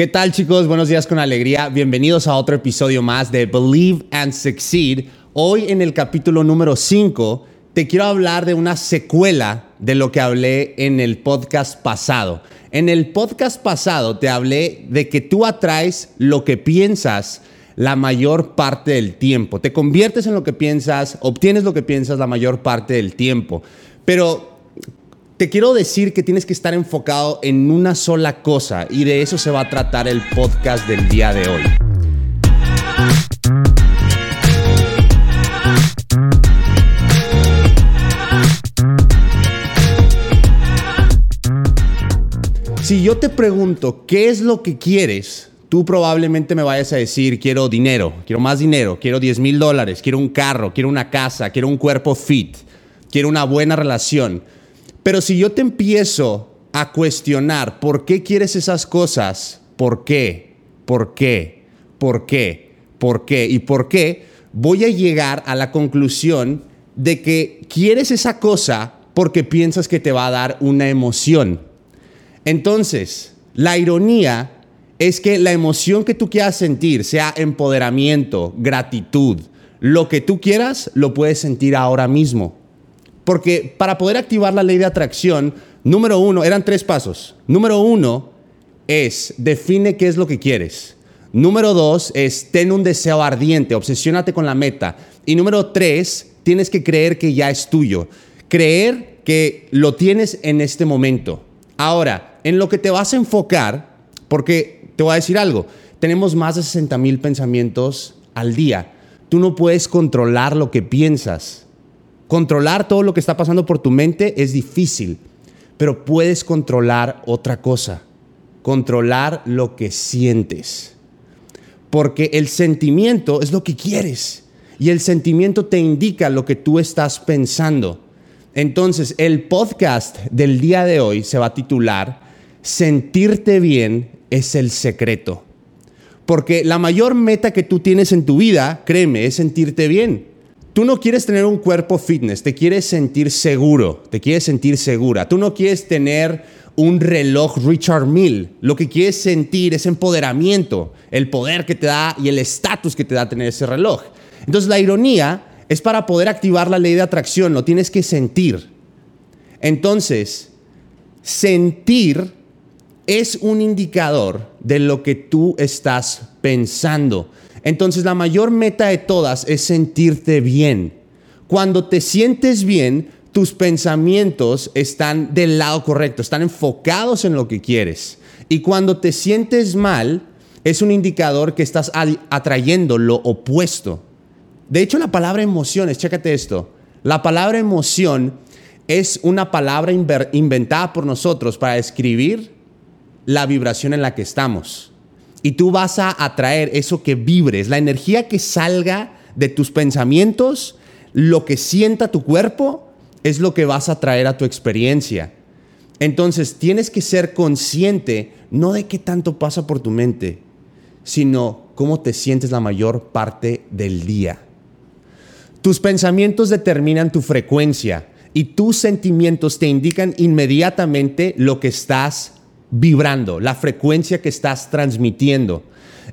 ¿Qué tal chicos? Buenos días con alegría. Bienvenidos a otro episodio más de Believe and Succeed. Hoy en el capítulo número 5 te quiero hablar de una secuela de lo que hablé en el podcast pasado. En el podcast pasado te hablé de que tú atraes lo que piensas la mayor parte del tiempo. Te conviertes en lo que piensas, obtienes lo que piensas la mayor parte del tiempo. Pero te quiero decir que tienes que estar enfocado en una sola cosa y de eso se va a tratar el podcast del día de hoy. Si yo te pregunto qué es lo que quieres, tú probablemente me vayas a decir, quiero dinero, quiero más dinero, quiero 10 mil dólares, quiero un carro, quiero una casa, quiero un cuerpo fit, quiero una buena relación. Pero si yo te empiezo a cuestionar por qué quieres esas cosas, por qué, por qué, por qué, por qué y por qué, voy a llegar a la conclusión de que quieres esa cosa porque piensas que te va a dar una emoción. Entonces, la ironía es que la emoción que tú quieras sentir, sea empoderamiento, gratitud, lo que tú quieras, lo puedes sentir ahora mismo. Porque para poder activar la ley de atracción, número uno, eran tres pasos. Número uno es define qué es lo que quieres. Número dos es ten un deseo ardiente, obsesiónate con la meta. Y número tres, tienes que creer que ya es tuyo. Creer que lo tienes en este momento. Ahora, en lo que te vas a enfocar, porque te voy a decir algo, tenemos más de 60 mil pensamientos al día. Tú no puedes controlar lo que piensas. Controlar todo lo que está pasando por tu mente es difícil, pero puedes controlar otra cosa, controlar lo que sientes. Porque el sentimiento es lo que quieres y el sentimiento te indica lo que tú estás pensando. Entonces, el podcast del día de hoy se va a titular Sentirte bien es el secreto. Porque la mayor meta que tú tienes en tu vida, créeme, es sentirte bien. Tú no quieres tener un cuerpo fitness, te quieres sentir seguro, te quieres sentir segura. Tú no quieres tener un reloj Richard Mill. Lo que quieres sentir es empoderamiento, el poder que te da y el estatus que te da tener ese reloj. Entonces la ironía es para poder activar la ley de atracción, lo tienes que sentir. Entonces, sentir es un indicador de lo que tú estás pensando. Entonces la mayor meta de todas es sentirte bien. Cuando te sientes bien, tus pensamientos están del lado correcto, están enfocados en lo que quieres. Y cuando te sientes mal, es un indicador que estás atrayendo lo opuesto. De hecho, la palabra emociones, chécate esto. La palabra emoción es una palabra inventada por nosotros para describir la vibración en la que estamos y tú vas a atraer eso que vibres, la energía que salga de tus pensamientos, lo que sienta tu cuerpo, es lo que vas a traer a tu experiencia. Entonces tienes que ser consciente no de qué tanto pasa por tu mente, sino cómo te sientes la mayor parte del día. Tus pensamientos determinan tu frecuencia y tus sentimientos te indican inmediatamente lo que estás vibrando, la frecuencia que estás transmitiendo.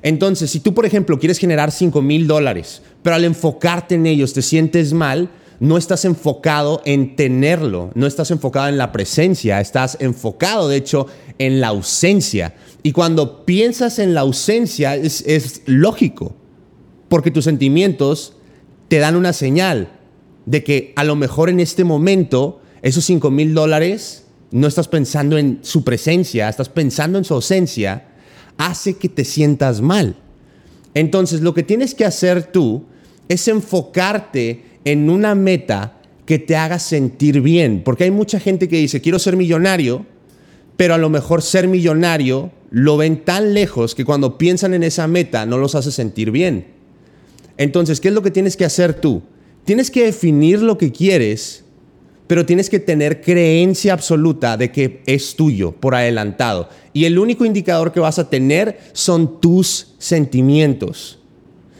Entonces, si tú, por ejemplo, quieres generar 5 mil dólares, pero al enfocarte en ellos te sientes mal, no estás enfocado en tenerlo, no estás enfocado en la presencia, estás enfocado, de hecho, en la ausencia. Y cuando piensas en la ausencia es, lógico, porque tus sentimientos te dan una señal de que a lo mejor en este momento esos 5 mil dólares no estás pensando en su presencia, estás pensando en su ausencia, hace que te sientas mal. Entonces, lo que tienes que hacer tú es enfocarte en una meta que te haga sentir bien, porque hay mucha gente que dice, quiero ser millonario, pero a lo mejor ser millonario lo ven tan lejos que cuando piensan en esa meta no los hace sentir bien. Entonces, ¿qué es lo que tienes que hacer tú? Tienes que definir lo que quieres pero tienes que tener creencia absoluta de que es tuyo por adelantado. Y el único indicador que vas a tener son tus sentimientos.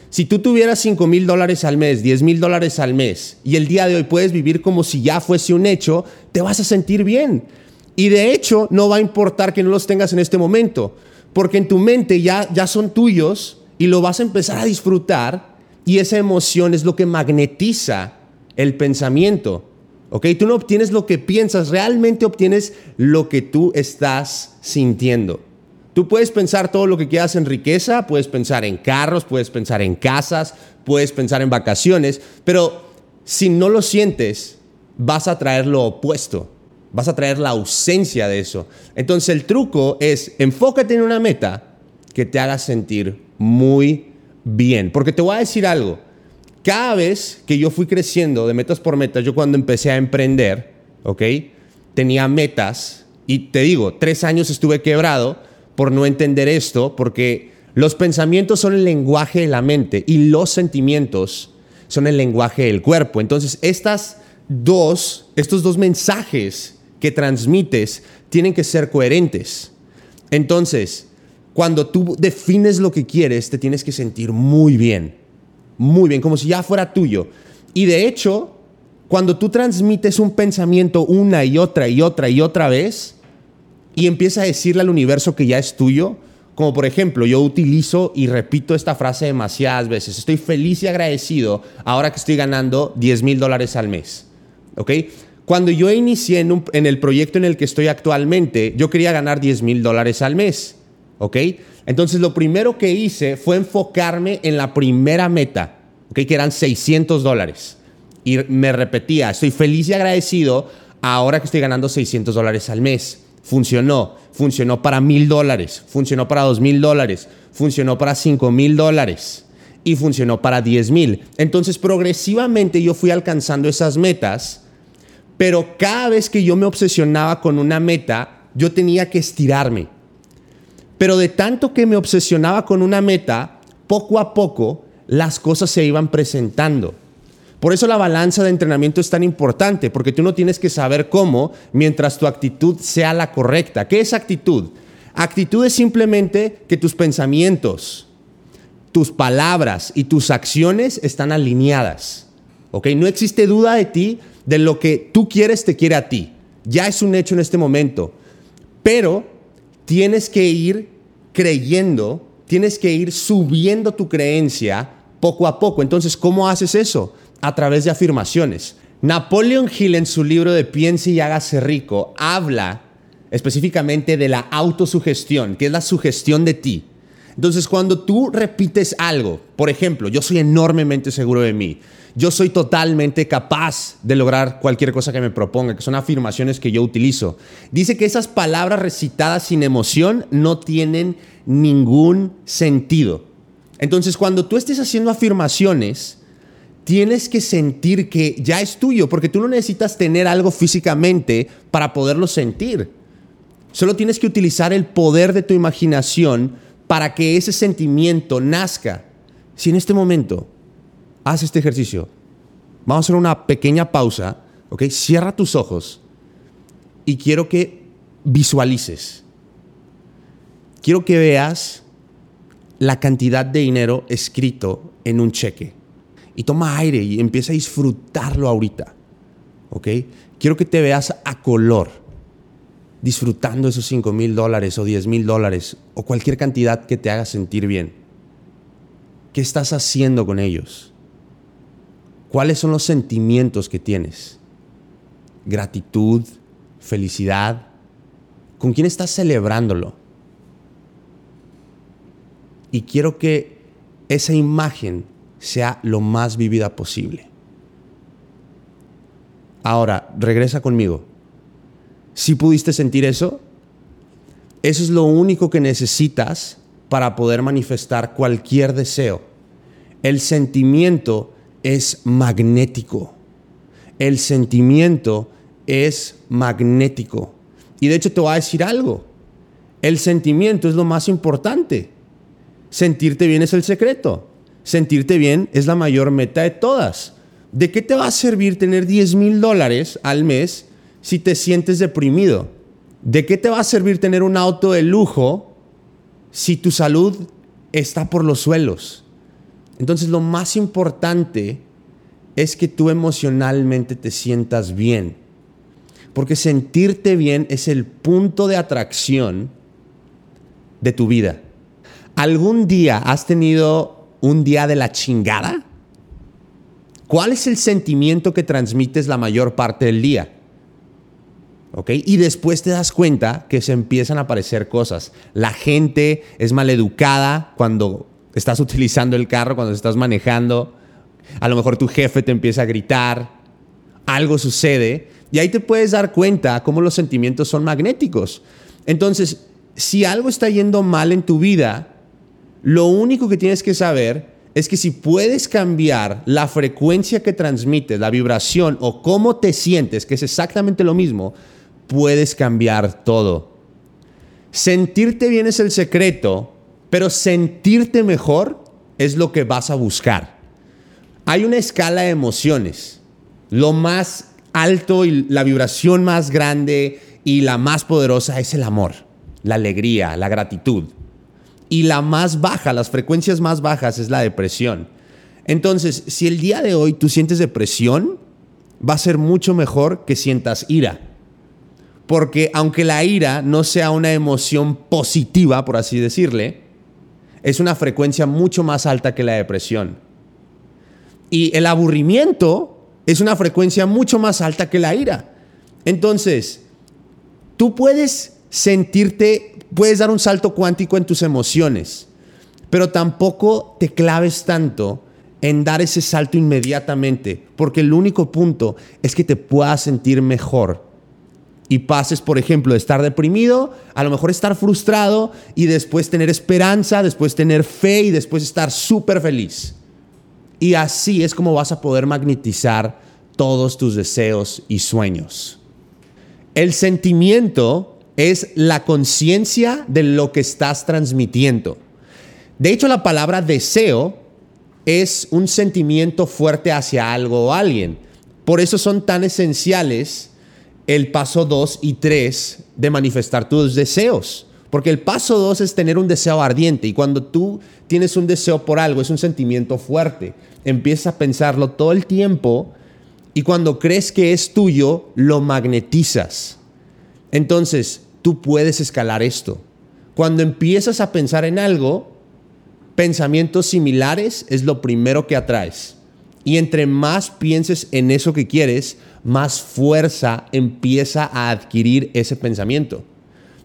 Si tú tuvieras 5 mil dólares al mes, 10 mil dólares al mes, y el día de hoy puedes vivir como si ya fuese un hecho, te vas a sentir bien. Y de hecho, no va a importar que no los tengas en este momento, Porque en tu mente ya, ya son tuyos y lo vas a empezar a disfrutar y esa emoción es lo que magnetiza el pensamiento. ¿Ok? Tú no obtienes lo que piensas, realmente obtienes lo que tú estás sintiendo. Tú puedes pensar todo lo que quieras en riqueza, puedes pensar en carros, puedes pensar en casas, puedes pensar en vacaciones, pero si no lo sientes, vas a traer lo opuesto, vas a traer la ausencia de eso. Entonces el truco es enfócate en una meta que te haga sentir muy bien, porque te voy a decir algo, cada vez que yo fui creciendo de metas por metas, yo cuando empecé a emprender, ¿ok? Tenía metas y te digo, tres años estuve quebrado por no entender esto, porque los pensamientos son el lenguaje de la mente y los sentimientos son el lenguaje del cuerpo. Entonces, estas dos, estos dos mensajes que transmites tienen que ser coherentes. Entonces, cuando tú defines lo que quieres, te tienes que sentir muy bien muy bien, como si ya fuera tuyo. Y de hecho, cuando tú transmites un pensamiento una y otra y otra y otra vez y empiezas a decirle al universo que ya es tuyo, como por ejemplo, yo utilizo y repito esta frase demasiadas veces, estoy feliz y agradecido ahora que estoy ganando 10 mil dólares al mes. ¿Ok? Cuando yo inicié en, en, el proyecto en el que estoy actualmente, yo quería ganar 10 mil dólares al mes. ¿Ok? Entonces lo primero que hice fue enfocarme en la primera meta, que eran 600 dólares. Y me repetía, estoy feliz y agradecido ahora que estoy ganando 600 dólares al mes. Funcionó, funcionó para mil dólares, funcionó para dos mil dólares, funcionó para cinco mil dólares y funcionó para 10 mil. Entonces progresivamente yo fui alcanzando esas metas, pero cada vez que yo me obsesionaba con una meta, yo tenía que estirarme pero de tanto que me obsesionaba con una meta, poco a poco las cosas se iban presentando. Por eso la balanza de entrenamiento es tan importante, porque tú no tienes que saber cómo mientras tu actitud sea la correcta. ¿Qué es actitud? Actitud es simplemente que tus pensamientos, tus palabras y tus acciones están alineadas. ¿Ok? No existe duda de ti, de lo que tú quieres te quiere a ti. Ya es un hecho en este momento. Pero tienes que ir creyendo, tienes que ir subiendo tu creencia poco a poco. Entonces, ¿cómo haces eso? A través de afirmaciones. Napoleon Hill en su libro de Piense y hágase rico habla específicamente de la autosugestión, que es la sugestión de ti. Entonces, cuando tú repites algo, por ejemplo, yo soy enormemente seguro de mí, yo soy totalmente capaz de lograr cualquier cosa que me proponga, que son afirmaciones que yo utilizo. Dice que esas palabras recitadas sin emoción no tienen ningún sentido. Entonces, cuando tú estés haciendo afirmaciones, tienes que sentir que ya es tuyo, porque tú no necesitas tener algo físicamente para poderlo sentir. Solo tienes que utilizar el poder de tu imaginación para que ese sentimiento nazca. Si en este momento haz este ejercicio. Vamos a hacer una pequeña pausa, ¿ok? Cierra tus ojos y quiero que visualices. Quiero que veas la cantidad de dinero escrito en un cheque. Y toma aire y empieza a disfrutarlo ahorita. ¿Ok? Quiero que te veas a color, disfrutando esos 5 mil dólares o 10 mil dólares o cualquier cantidad que te haga sentir bien. ¿Qué estás haciendo con ellos? ¿Cuáles son los sentimientos que tienes? Gratitud, felicidad. ¿Con quién estás celebrándolo? Y quiero que esa imagen sea lo más vivida posible. Ahora, regresa conmigo. Si pudiste sentir eso, eso es lo único que necesitas para poder manifestar cualquier deseo. El sentimiento es magnético. El sentimiento es magnético. Y de hecho te voy a decir algo. El sentimiento es lo más importante. Sentirte bien es el secreto. Sentirte bien es la mayor meta de todas. ¿De qué te va a servir tener 10 mil dólares al mes si te sientes deprimido? ¿De qué te va a servir tener un auto de lujo si tu salud está por los suelos? Entonces lo más importante es que tú emocionalmente te sientas bien. Porque sentirte bien es el punto de atracción de tu vida. ¿Algún día has tenido un día de la chingada? ¿Cuál es el sentimiento que transmites la mayor parte del día? Y después te das cuenta que se empiezan a aparecer cosas. La gente es maleducada cuando estás utilizando el carro, cuando estás manejando. A lo mejor tu jefe te empieza a gritar. Algo sucede. Y ahí te puedes dar cuenta cómo los sentimientos son magnéticos. Entonces, si algo está yendo mal en tu vida, lo único que tienes que saber es que si puedes cambiar la frecuencia que transmites, la vibración o cómo te sientes, que es exactamente lo mismo, puedes cambiar todo. Sentirte bien es el secreto, pero sentirte mejor es lo que vas a buscar. Hay una escala de emociones. Lo más alto y la vibración más grande y la más poderosa es el amor, la alegría, la gratitud. Y la más baja, las frecuencias más bajas es la depresión. Entonces, si el día de hoy tú sientes depresión, va a ser mucho mejor que sientas ira. Porque aunque la ira no sea una emoción positiva, por así decirle, es una frecuencia mucho más alta que la depresión. Y el aburrimiento es una frecuencia mucho más alta que la ira. Entonces, tú puedes sentirte, puedes dar un salto cuántico en tus emociones, pero tampoco te claves tanto en dar ese salto inmediatamente, porque el único punto es que te puedas sentir mejor y pases, por ejemplo, de estar deprimido, a lo mejor estar frustrado y después tener esperanza, después tener fe y después estar súper feliz. Y así es como vas a poder magnetizar todos tus deseos y sueños. El sentimiento es la conciencia de lo que estás transmitiendo. De hecho, la palabra deseo es un sentimiento fuerte hacia algo o alguien. Por eso son tan esenciales el paso 2 y 3 de manifestar tus deseos. Porque el paso 2 es tener un deseo ardiente y cuando tú tienes un deseo por algo es un sentimiento fuerte. Empiezas a pensarlo todo el tiempo y cuando crees que es tuyo, lo magnetizas. Entonces, tú puedes escalar esto. Cuando empiezas a pensar en algo, pensamientos similares es lo primero que atraes. Y entre más pienses en eso que quieres, más fuerza empieza a adquirir ese pensamiento.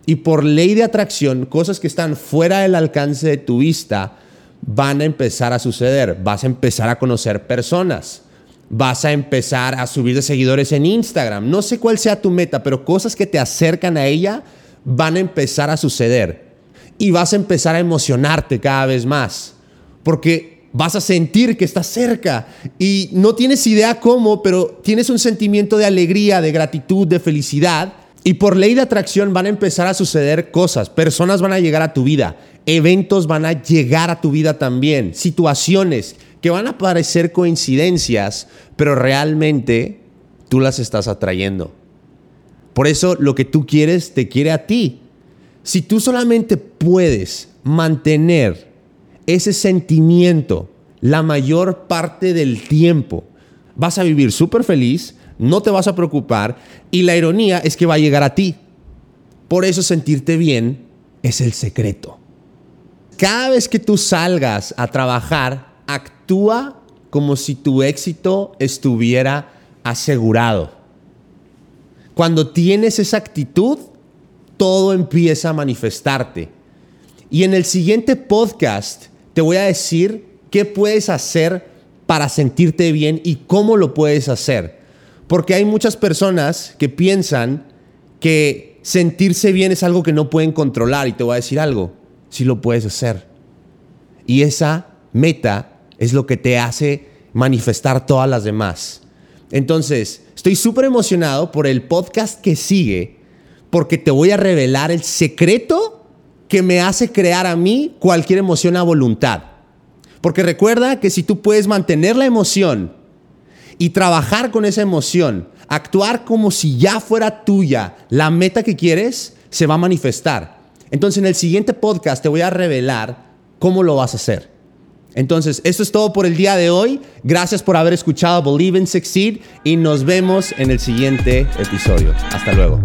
Y por ley de atracción, cosas que están fuera del alcance de tu vista van a empezar a suceder. Vas a empezar a conocer personas. Vas a empezar a subir de seguidores en Instagram. No sé cuál sea tu meta, pero cosas que te acercan a ella van a empezar a suceder. Y vas a empezar a emocionarte cada vez más. Porque vas a sentir que estás cerca y no tienes idea cómo, pero tienes un sentimiento de alegría, de gratitud, de felicidad. Y por ley de atracción van a empezar a suceder cosas. Personas van a llegar a tu vida. Eventos van a llegar a tu vida también. Situaciones que van a parecer coincidencias, pero realmente tú las estás atrayendo. Por eso lo que tú quieres te quiere a ti. Si tú solamente puedes mantener ese sentimiento la mayor parte del tiempo, vas a vivir súper feliz, no te vas a preocupar y la ironía es que va a llegar a ti. Por eso sentirte bien es el secreto. Cada vez que tú salgas a trabajar, actúa como si tu éxito estuviera asegurado. Cuando tienes esa actitud, todo empieza a manifestarte. Y en el siguiente podcast te voy a decir qué puedes hacer para sentirte bien y cómo lo puedes hacer. Porque hay muchas personas que piensan que sentirse bien es algo que no pueden controlar. Y te voy a decir algo, si lo puedes hacer. Y esa meta es lo que te hace manifestar todas las demás. Entonces, estoy súper emocionado por el podcast que sigue, porque te voy a revelar el secreto que me hace crear a mí cualquier emoción a voluntad. Porque recuerda que si tú puedes mantener la emoción y trabajar con esa emoción, actuar como si ya fuera tuya la meta que quieres, se va a manifestar. Entonces en el siguiente podcast te voy a revelar cómo lo vas a hacer. Entonces, esto es todo por el día de hoy. Gracias por haber escuchado Believe and Succeed y nos vemos en el siguiente episodio. Hasta luego.